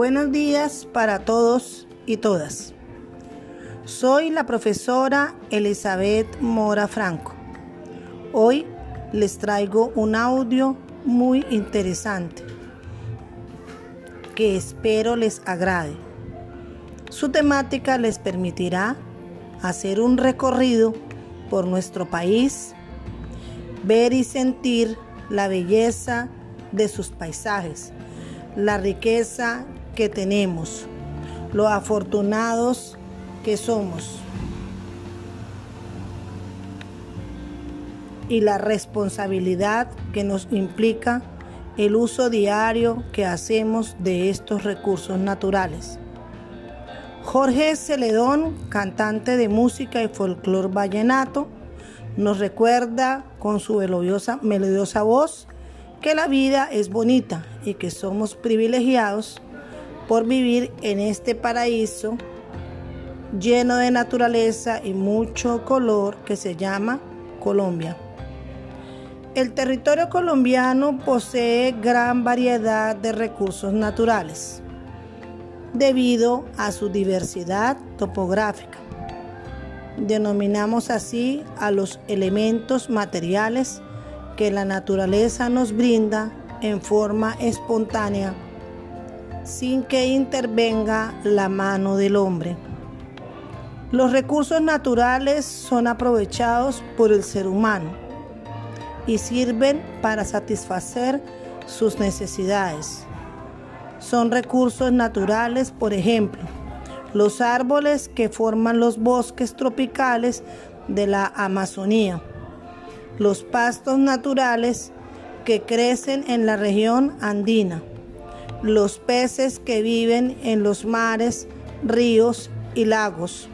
Buenos días para todos y todas. Soy la profesora Elizabeth Mora Franco. Hoy les traigo un audio muy interesante que espero les agrade. Su temática les permitirá hacer un recorrido por nuestro país, ver y sentir la belleza de sus paisajes, la riqueza que tenemos, lo afortunados que somos y la responsabilidad que nos implica el uso diario que hacemos de estos recursos naturales. Jorge Celedón, cantante de música y folclor vallenato, nos recuerda con su melodiosa, melodiosa voz que la vida es bonita y que somos privilegiados por vivir en este paraíso lleno de naturaleza y mucho color que se llama Colombia. El territorio colombiano posee gran variedad de recursos naturales debido a su diversidad topográfica. Denominamos así a los elementos materiales que la naturaleza nos brinda en forma espontánea sin que intervenga la mano del hombre. Los recursos naturales son aprovechados por el ser humano y sirven para satisfacer sus necesidades. Son recursos naturales, por ejemplo, los árboles que forman los bosques tropicales de la Amazonía, los pastos naturales que crecen en la región andina, los peces que viven en los mares, ríos y lagos,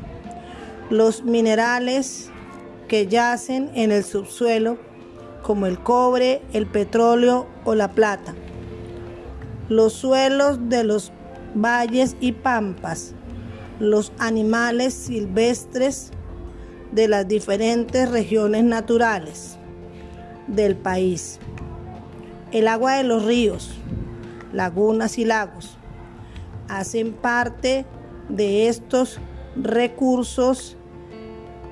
los minerales que yacen en el subsuelo como el cobre, el petróleo o la plata, los suelos de los valles y pampas, los animales silvestres de las diferentes regiones naturales del país, el agua de los ríos, lagunas y lagos. Hacen parte de estos recursos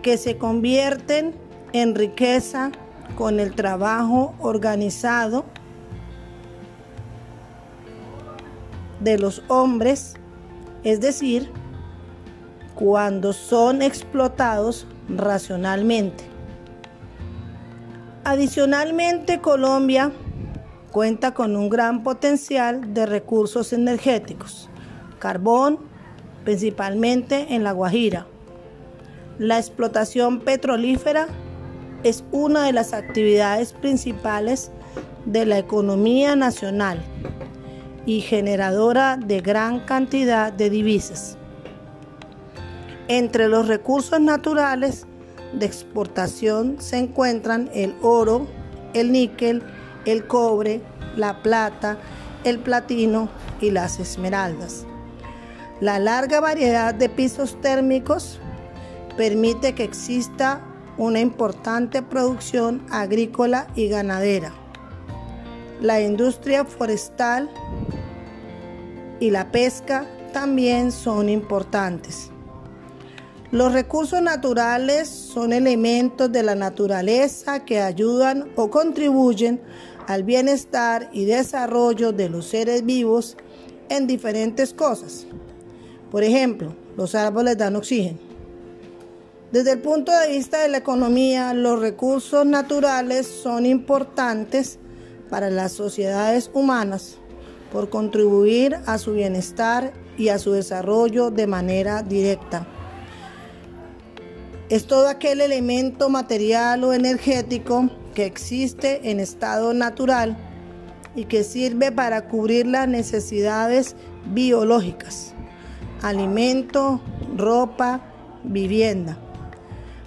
que se convierten en riqueza con el trabajo organizado de los hombres, es decir, cuando son explotados racionalmente. Adicionalmente, Colombia cuenta con un gran potencial de recursos energéticos, carbón, principalmente en La Guajira. La explotación petrolífera es una de las actividades principales de la economía nacional y generadora de gran cantidad de divisas. Entre los recursos naturales de exportación se encuentran el oro, el níquel, el cobre, la plata, el platino y las esmeraldas. La larga variedad de pisos térmicos permite que exista una importante producción agrícola y ganadera. La industria forestal y la pesca también son importantes. Los recursos naturales son elementos de la naturaleza que ayudan o contribuyen al bienestar y desarrollo de los seres vivos en diferentes cosas. Por ejemplo, los árboles dan oxígeno. Desde el punto de vista de la economía, los recursos naturales son importantes para las sociedades humanas por contribuir a su bienestar y a su desarrollo de manera directa. Es todo aquel elemento material o energético que existe en estado natural y que sirve para cubrir las necesidades biológicas, alimento, ropa, vivienda,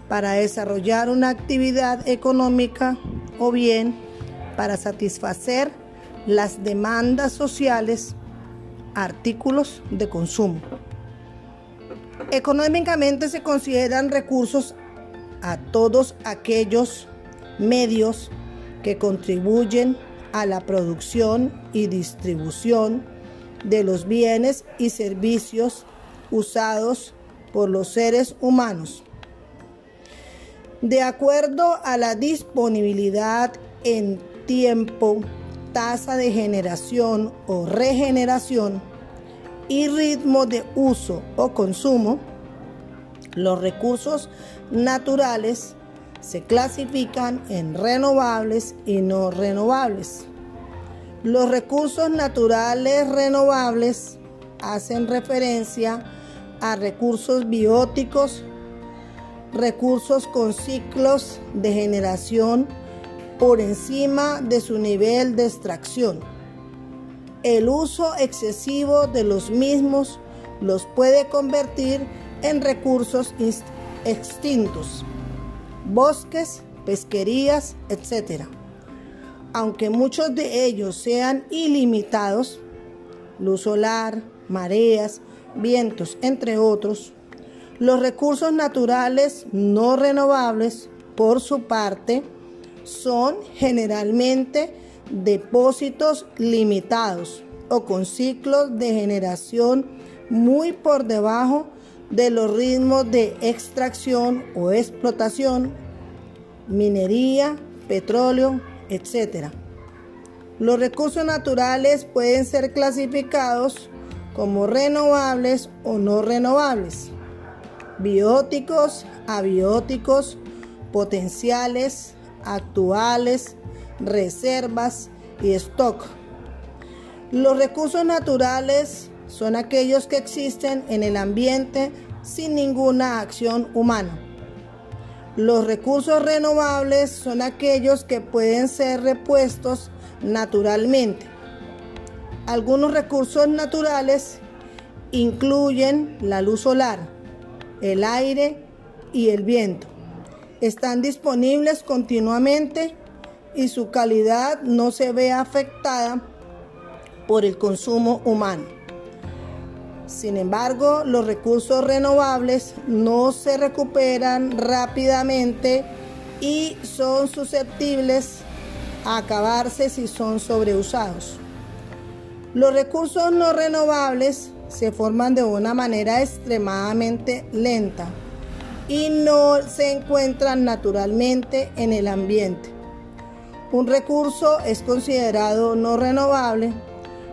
para desarrollar una actividad económica o bien para satisfacer las demandas sociales, artículos de consumo. Económicamente se consideran recursos a todos aquellos medios que contribuyen a la producción y distribución de los bienes y servicios usados por los seres humanos. De acuerdo a la disponibilidad en tiempo, tasa de generación o regeneración y ritmo de uso o consumo, los recursos naturales se clasifican en renovables y no renovables. Los recursos naturales renovables hacen referencia a recursos bióticos, recursos con ciclos de generación por encima de su nivel de extracción. El uso excesivo de los mismos los puede convertir en recursos extintos, bosques, pesquerías, etc. Aunque muchos de ellos sean ilimitados, luz solar, mareas, vientos, entre otros, los recursos naturales no renovables, por su parte, son generalmente depósitos limitados o con ciclos de generación muy por debajo de los ritmos de extracción o explotación, minería, petróleo, etc. Los recursos naturales pueden ser clasificados como renovables o no renovables, bióticos, abióticos, potenciales, actuales, reservas y stock. Los recursos naturales son aquellos que existen en el ambiente sin ninguna acción humana. Los recursos renovables son aquellos que pueden ser repuestos naturalmente. Algunos recursos naturales incluyen la luz solar, el aire y el viento. Están disponibles continuamente y su calidad no se ve afectada por el consumo humano. Sin embargo, los recursos renovables no se recuperan rápidamente y son susceptibles a acabarse si son sobreusados. Los recursos no renovables se forman de una manera extremadamente lenta y no se encuentran naturalmente en el ambiente. Un recurso es considerado no renovable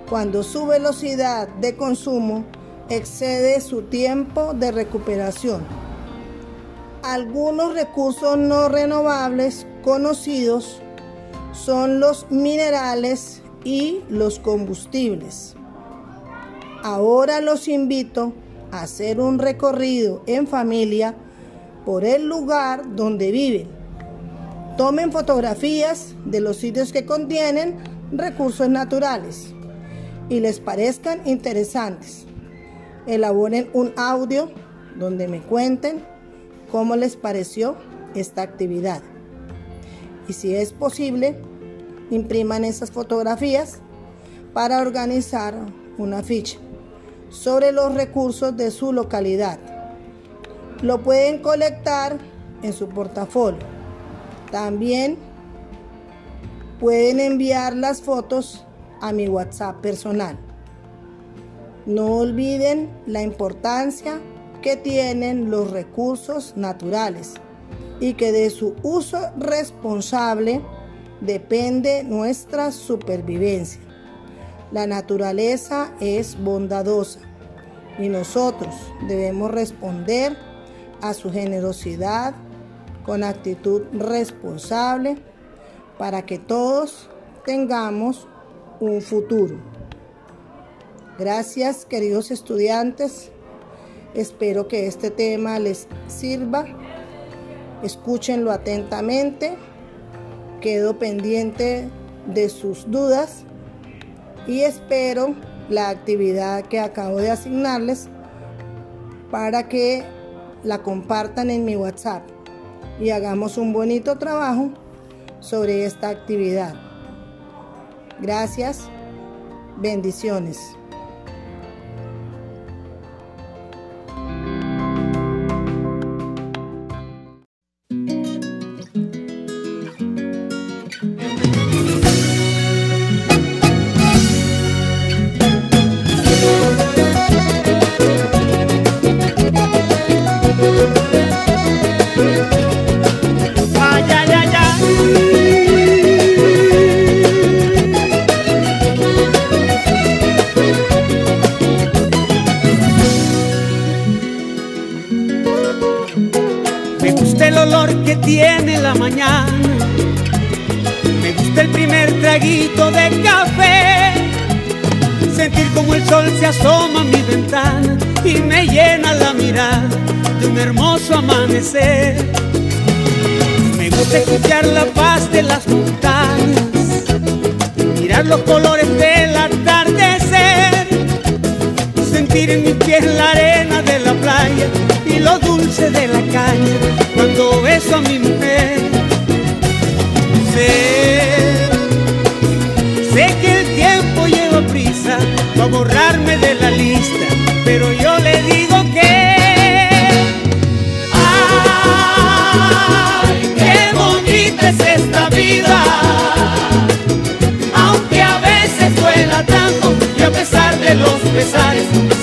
cuando su velocidad de consumo excede su tiempo de recuperación. Algunos recursos no renovables conocidos son los minerales y los combustibles. Ahora los invito a hacer un recorrido en familia por el lugar donde viven. Tomen fotografías de los sitios que contienen recursos naturales y les parezcan interesantes. Elaboren un audio donde me cuenten cómo les pareció esta actividad. Y si es posible, impriman esas fotografías para organizar una ficha sobre los recursos de su localidad. Lo pueden colectar en su portafolio. También pueden enviar las fotos a mi WhatsApp personal. No olviden la importancia que tienen los recursos naturales y que de su uso responsable depende nuestra supervivencia. La naturaleza es bondadosa y nosotros debemos responder a su generosidad con actitud responsable para que todos tengamos un futuro. Gracias queridos estudiantes. Espero que este tema les sirva. Escúchenlo atentamente. Quedo pendiente de sus dudas y espero la actividad que acabo de asignarles para que la compartan en mi WhatsApp y hagamos un bonito trabajo sobre esta actividad. Gracias. Bendiciones. primer traguito de café, sentir como el sol se asoma a mi ventana y me llena la mirada de un hermoso amanecer. Me gusta escuchar la paz de las montañas, mirar los colores del atardecer, sentir en mis pies la arena de la playa y lo dulce de la caña cuando beso a mi mujer. Aunque a veces duela tanto y a pesar de los pesares.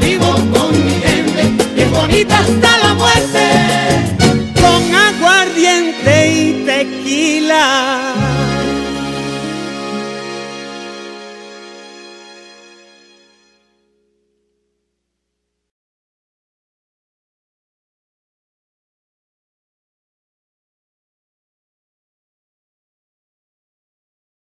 vivo con mi gente y bonita hasta la muerte.